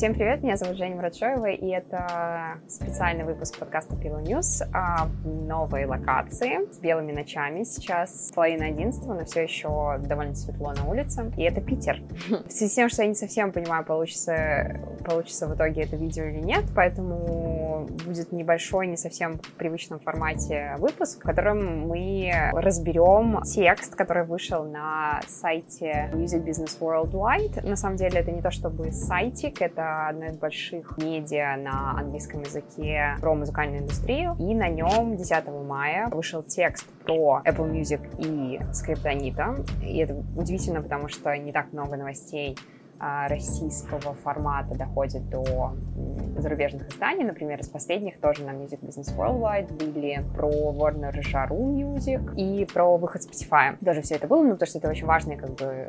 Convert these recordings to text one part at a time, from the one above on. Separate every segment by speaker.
Speaker 1: Всем привет, меня зовут Женя Мурачоева, и это специальный выпуск подкаста Pillow News в новой локации с белыми ночами. Сейчас половина одиннадцатого, но все еще довольно светло на улице, и это Питер. В связи с тем, что я не совсем понимаю, получится, получится в итоге это видео или нет, поэтому будет небольшой, не совсем в привычном формате выпуск, в котором мы разберем текст, который вышел на сайте Music Business Worldwide. На самом деле это не то чтобы сайтик, это одно из больших медиа на английском языке про музыкальную индустрию. И на нем 10 мая вышел текст про Apple Music и Скриптонита. И это удивительно, потому что не так много новостей российского формата доходит до зарубежных изданий. Например, из последних тоже на Music Business Worldwide были про Warner Jaru Music и про выход Spotify. Тоже все это было, ну, потому что это очень важные, как бы,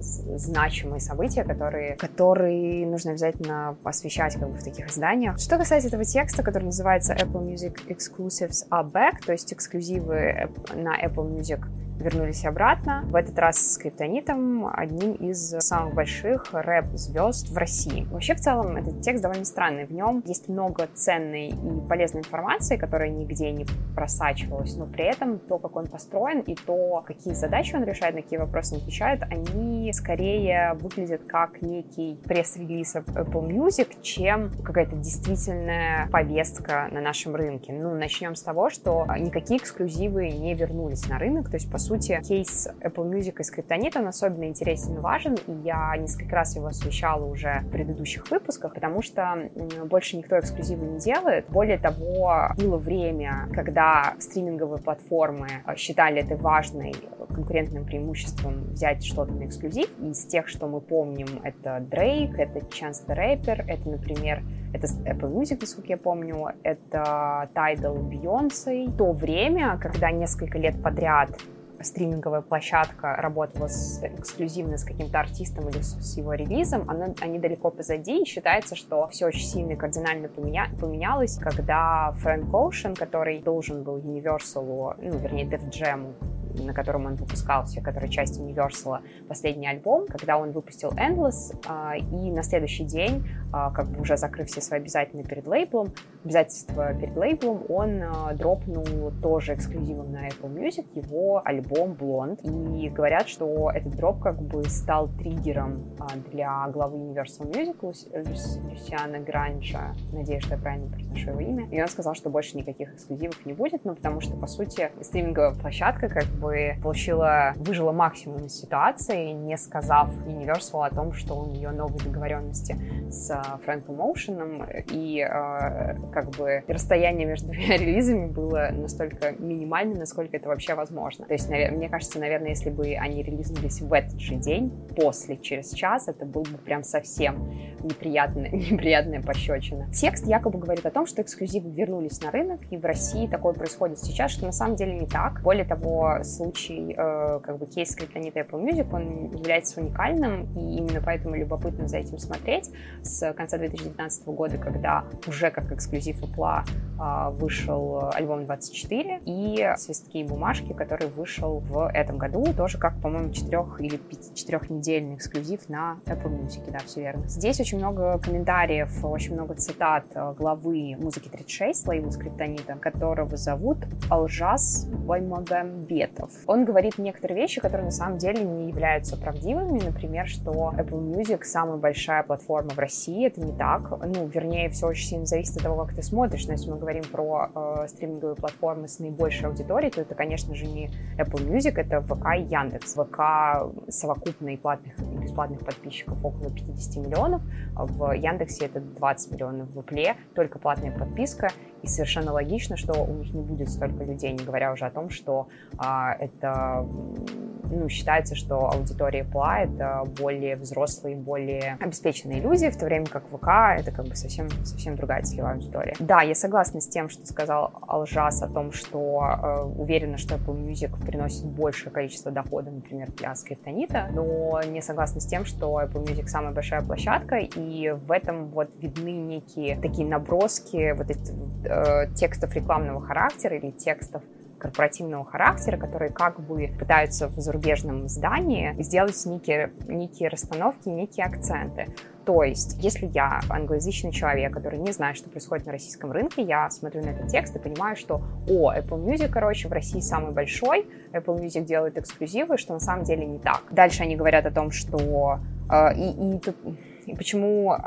Speaker 1: значимые события, которые, которые нужно обязательно освещать как бы, в таких изданиях. Что касается этого текста, который называется Apple Music Exclusives are back, то есть эксклюзивы на Apple Music вернулись обратно. В этот раз с Криптонитом, одним из самых больших рэп-звезд в России. Вообще, в целом, этот текст довольно странный. В нем есть много ценной и полезной информации, которая нигде не просачивалась, но при этом то, как он построен, и то, какие задачи он решает, на какие вопросы он отвечает, они скорее выглядят как некий пресс-релиз Apple Music, чем какая-то действительная повестка на нашем рынке. Ну, начнем с того, что никакие эксклюзивы не вернулись на рынок, то есть, по сути, кейс Apple Music и Скриптонит, он особенно интересен и важен, и я несколько раз его освещала уже в предыдущих выпусках, потому что больше никто эксклюзивы не делает. Более того, было время, когда стриминговые платформы считали это важной конкурентным преимуществом взять что-то на эксклюзив. Из тех, что мы помним, это Drake, это Chance the Rapper, это, например, это Apple Music, насколько я помню, это Tidal Beyoncé. То время, когда несколько лет подряд стриминговая площадка работала с, эксклюзивно с каким-то артистом или с, с его релизом, она, они далеко позади, и считается, что все очень сильно и кардинально поменя, поменялось, когда Фрэнк Оушен, который должен был Universal, ну, вернее, Def Jam на котором он выпускался, который часть Universal, последний альбом, когда он выпустил Endless, а, и на следующий день, а, как бы уже закрыв все свои обязательства перед лейблом, обязательства перед лейблом, он а, дропнул тоже эксклюзивом на Apple Music его альбом Blonde. И говорят, что этот дроп как бы стал триггером для главы Universal Music Люсиана Гранча. Надеюсь, что я правильно произношу его имя. И он сказал, что больше никаких эксклюзивов не будет, ну, потому что, по сути, стриминговая площадка как бы получила, выжила максимум из ситуации, не сказав Universal о том, что у нее новые договоренности с Фрэнком Моушеном, и э, как бы расстояние между двумя релизами было настолько минимальным, насколько это вообще возможно. То есть, мне кажется, наверное, если бы они релизнулись в этот же день, после, через час, это был бы прям совсем неприятная, неприятная пощечина. Текст якобы говорит о том, что эксклюзивы вернулись на рынок, и в России такое происходит сейчас, что на самом деле не так. Более того, случай, э, как бы кейс скриптонита Apple Music, он является уникальным, и именно поэтому любопытно за этим смотреть. С конца 2019 года, когда уже как эксклюзив Apple э, вышел альбом 24 и «Свистки и бумажки», который вышел в этом году, тоже как, по-моему, четырех или четырехнедельный эксклюзив на Apple Music, да, все верно. Здесь очень много комментариев, очень много цитат э, главы музыки 36, лейбла скриптонита, которого зовут Алжас Баймагамбетов. Apple. Он говорит некоторые вещи, которые на самом деле не являются правдивыми. Например, что Apple Music самая большая платформа в России. Это не так. Ну, вернее, все очень сильно зависит от того, как ты смотришь. Но если мы говорим про э, стриминговые платформы с наибольшей аудиторией, то это, конечно же, не Apple Music, это ВК и Яндекс. ВК совокупные платных и бесплатных подписчиков около 50 миллионов. В Яндексе это 20 миллионов в Apple, только платная подписка. И совершенно логично, что у них не будет столько людей, не говоря уже о том, что а, это ну, считается, что аудитория ПЛА — это более взрослые, более обеспеченные люди, в то время как ВК — это как бы совсем, совсем другая целевая аудитория. Да, я согласна с тем, что сказал Алжас о том, что э, уверена, что Apple Music приносит большее количество дохода, например, для скриптонита, но не согласна с тем, что Apple Music самая большая площадка, и в этом вот видны некие такие наброски вот этих э, текстов рекламного характера или текстов корпоративного характера, которые как бы пытаются в зарубежном издании сделать некие, некие расстановки, некие акценты. То есть, если я англоязычный человек, который не знает, что происходит на российском рынке, я смотрю на этот текст и понимаю, что, о, Apple Music, короче, в России самый большой, Apple Music делает эксклюзивы, что на самом деле не так. Дальше они говорят о том, что... Э, и, и тут и почему э,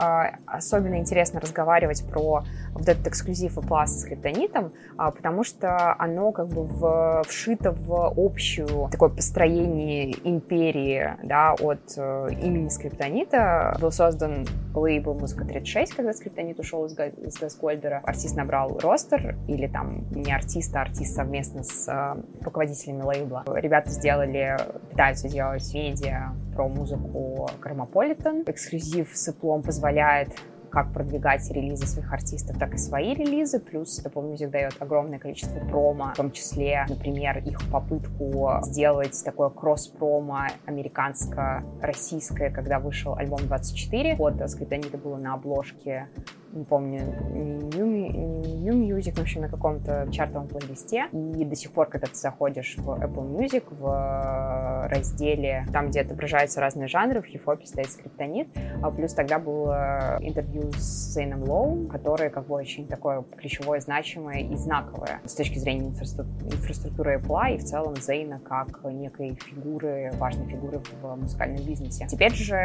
Speaker 1: особенно интересно разговаривать про вот этот эксклюзив и пласт с криптонитом, э, потому что оно как бы в, вшито в общую такое построение империи, да, от э, имени скриптонита. Был создан лейбл «Музыка 36», когда скриптонит ушел из, из Газгольдера. Артист набрал ростер, или там не артист, а артист совместно с э, руководителями лейбла. Ребята сделали, пытаются делать медиа про музыку Кармополитен. Эксклюзив с Apple позволяет как продвигать релизы своих артистов, так и свои релизы. Плюс Apple Music дает огромное количество промо, в том числе, например, их попытку сделать такое кросс-промо американско-российское, когда вышел альбом 24. Вот Скриптонита было на обложке не помню, не New, New Music, в общем, на каком-то чартовом плейлисте. И до сих пор, когда ты заходишь в Apple Music, в разделе, там, где отображаются разные жанры, в хип-хопе стоит скриптонит. А плюс тогда было интервью с Зейном Лоу, которое как бы очень такое ключевое, значимое и знаковое с точки зрения инфраструктуры Apple и в целом Зейна как некой фигуры, важной фигуры в музыкальном бизнесе. Теперь же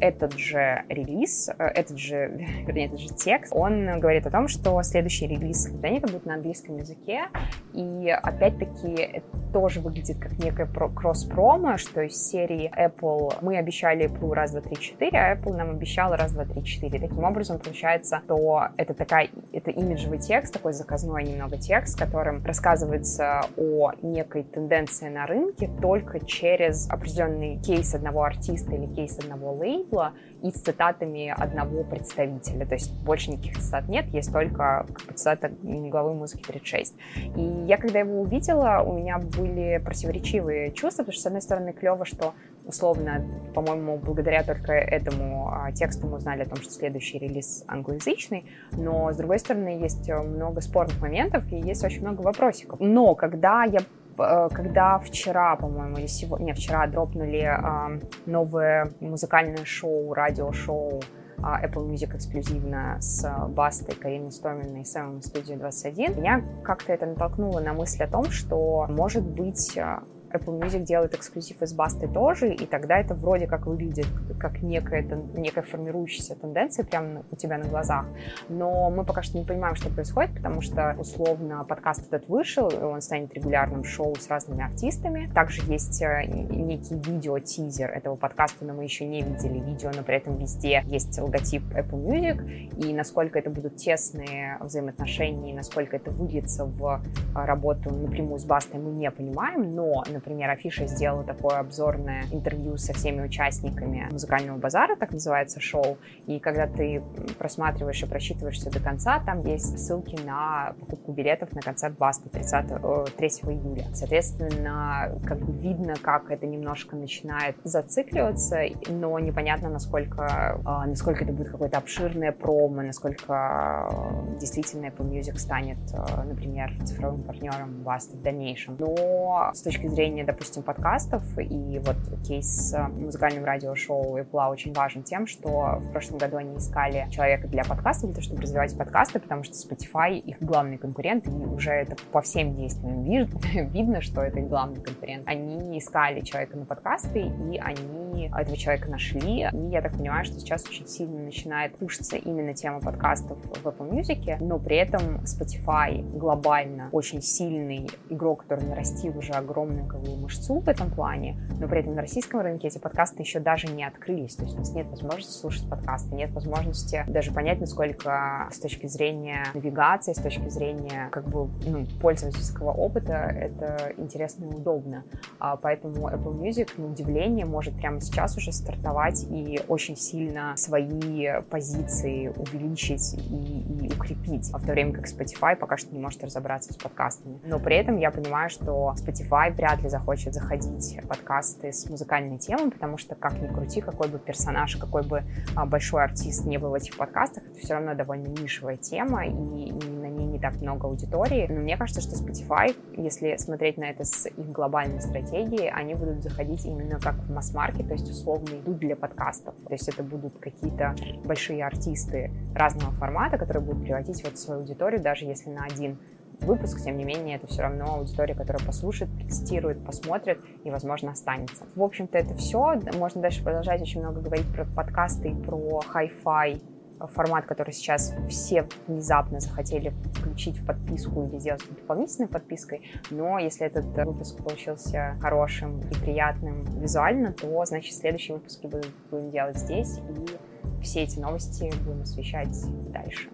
Speaker 1: этот же релиз, э, этот же, вернее, этот же текст, он говорит о том, что следующий релиз Скриптонита будет на английском языке, и опять-таки это тоже выглядит как некая кросс-промо, что из серии Apple мы обещали Apple раз, два, три, четыре, а Apple нам обещала раз, два, три, четыре. Таким образом, получается, то это такая, это имиджевый текст, такой заказной немного текст, которым рассказывается о некой тенденции на рынке только через определенный кейс одного артиста или кейс одного лейбла и с цитатами одного представителя. То есть больше никаких цитат нет, есть только цитата главы музыки 36. И я, когда его увидела, у меня были противоречивые чувства, потому что, с одной стороны, клево, что условно, по-моему, благодаря только этому а, тексту мы узнали о том, что следующий релиз англоязычный, но, с другой стороны, есть много спорных моментов и есть очень много вопросиков. Но когда я э, когда вчера, по-моему, или сегодня, не, вчера дропнули э, новое музыкальное шоу, радиошоу Apple Music эксклюзивно с Бастой, Кариной Стоминой и Сэмом студии 21, меня как-то это натолкнуло на мысль о том, что, может быть, а, Apple Music делает эксклюзив из Басты тоже, и тогда это вроде как выглядит как некая, некая формирующаяся тенденция прямо у тебя на глазах. Но мы пока что не понимаем, что происходит, потому что, условно, подкаст этот вышел, и он станет регулярным шоу с разными артистами. Также есть э, некий видео-тизер этого подкаста, но мы еще не видели видео, но при этом везде есть логотип Apple Music, и насколько это будут тесные взаимоотношения, и насколько это выльется в э, работу напрямую с Бастой, мы не понимаем, но, например, Афиша сделала такое обзорное интервью со всеми участниками музыкального базара, так называется шоу, и когда ты просматриваешь и просчитываешь все до конца, там есть ссылки на покупку билетов на концерт Баста 30, 3 июля. Соответственно, как бы видно, как это немножко начинает зацикливаться, но непонятно, насколько, а, насколько это будет какое-то обширное промо, насколько действительно Apple Music станет, например, цифровым партнером Баста в дальнейшем. Но с точки зрения зрения, допустим, подкастов, и вот кейс с музыкальным радиошоу Apple очень важен тем, что в прошлом году они искали человека для подкаста, для того, чтобы развивать подкасты, потому что Spotify их главный конкурент, и уже это по всем действиям видно, что это их главный конкурент. Они искали человека на подкасты, и они этого человека нашли, и я так понимаю, что сейчас очень сильно начинает пушиться именно тема подкастов в Apple Music, но при этом Spotify глобально очень сильный игрок, который нарастил уже огромное языковую мышцу в этом плане, но при этом на российском рынке эти подкасты еще даже не открылись, то есть у нас нет возможности слушать подкасты, нет возможности даже понять, насколько с точки зрения навигации, с точки зрения как бы ну, пользовательского опыта это интересно и удобно. А поэтому Apple Music, на удивление, может прямо сейчас уже стартовать и очень сильно свои позиции увеличить и, и укрепить, а в то время как Spotify пока что не может разобраться с подкастами. Но при этом я понимаю, что Spotify вряд ли захочет заходить подкасты с музыкальной темой, потому что, как ни крути, какой бы персонаж, какой бы а, большой артист не был в этих подкастах, это все равно довольно нишевая тема, и, и на не так много аудитории. Но мне кажется, что Spotify, если смотреть на это с их глобальной стратегией, они будут заходить именно как в масс-маркет, то есть условно идут для подкастов. То есть это будут какие-то большие артисты разного формата, которые будут приводить вот свою аудиторию, даже если на один выпуск, тем не менее, это все равно аудитория, которая послушает, протестирует, посмотрит и, возможно, останется. В общем-то, это все. Можно дальше продолжать очень много говорить про подкасты про хай-фай формат, который сейчас все внезапно захотели включить в подписку или сделать дополнительной подпиской, но если этот выпуск получился хорошим и приятным визуально, то, значит, следующие выпуски будем делать здесь, и все эти новости будем освещать дальше.